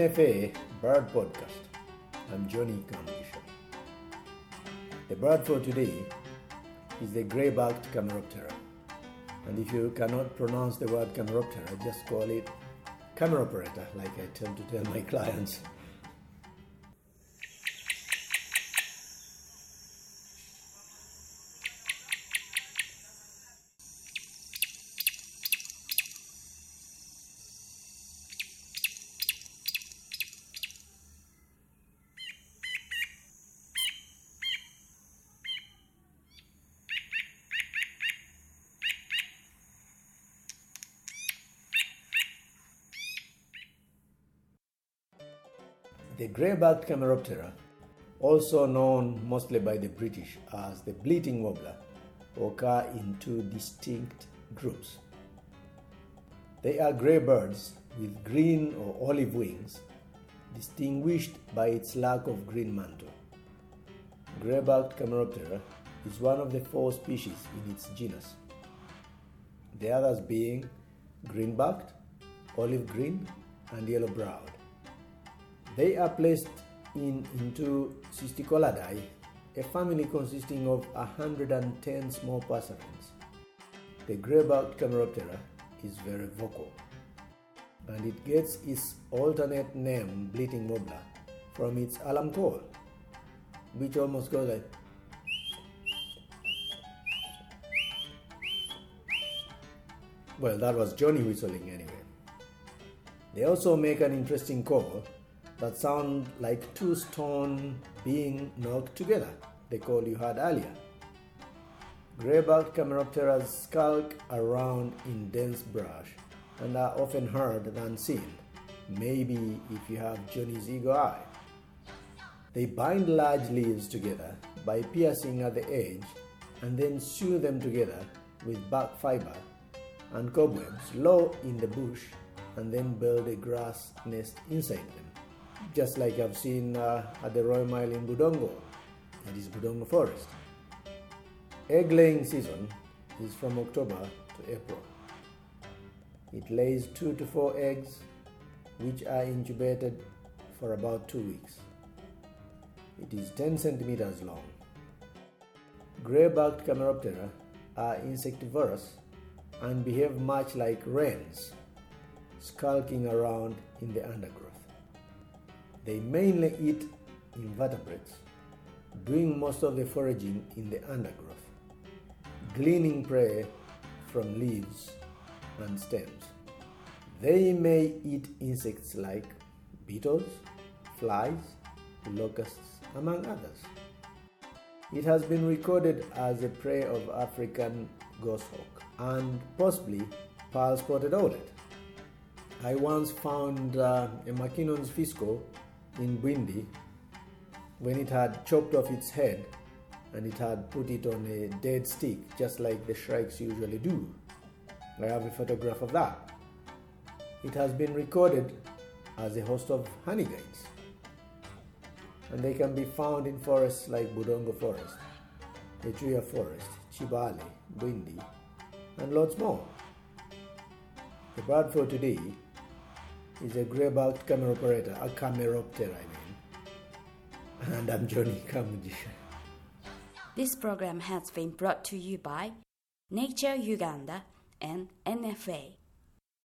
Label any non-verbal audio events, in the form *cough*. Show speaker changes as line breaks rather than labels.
NFA Bird Podcast. I'm Johnny Kamugisha. The bird for today is the grey-backed Camaroptera. And if you cannot pronounce the word Camaroptera, just call it camera operator, like I tend to tell my *laughs* clients. The grey-backed Camaroptera, also known mostly by the British as the bleating warbler, occur in two distinct groups. They are grey birds with green or olive wings, distinguished by its lack of green mantle. Grey-backed Camaroptera is one of the four species in its genus. The others being green-backed, olive green, and yellow-browed. They are placed in into Cisticolidae, a family consisting of 110 small passerines. The grey-backed Camaroptera is very vocal, and it gets its alternate name bleating warbler from its alarm call, which almost goes like Well, that was Johnny whistling anyway. They also make an interesting call that sound like two stone being knocked together, the call you heard earlier. Grey-backed Camaropteras skulk around in dense brush and are often heard than seen, maybe if you have Johnny's eagle eye. They bind large leaves together by piercing at the edge and then sew them together with bark fiber and cobwebs low in the bush and then build a grass nest inside them just like I've seen uh, at the Royal Mile in Budongo, that is Budongo Forest. Egg laying season is from October to April. It lays two to four eggs, which are incubated for about two weeks. It is 10 centimeters long. Grey-backed Camaroptera are insectivorous and behave much like wrens, skulking around in the undergrowth. They mainly eat invertebrates, doing most of the foraging in the undergrowth, gleaning prey from leaves and stems. They may eat insects like beetles, flies, locusts, among others. It has been recorded as a prey of African goshawk and possibly pearl spotted owlet. I once found uh, a Mackinnon's Fiscal in Bwindi when it had chopped off its head and it had put it on a dead stick, just like the shrikes usually do. I have a photograph of that. It has been recorded as a host of honeyguides, and they can be found in forests like Budongo Forest, Echuya Forest, Kibale, Bwindi, and lots more. The bird for today is a grey-backed camera operator, a Camaroptera, I mean. And I'm Johnny Kamugisha.
This program has been brought to you by Nature Uganda and NFA.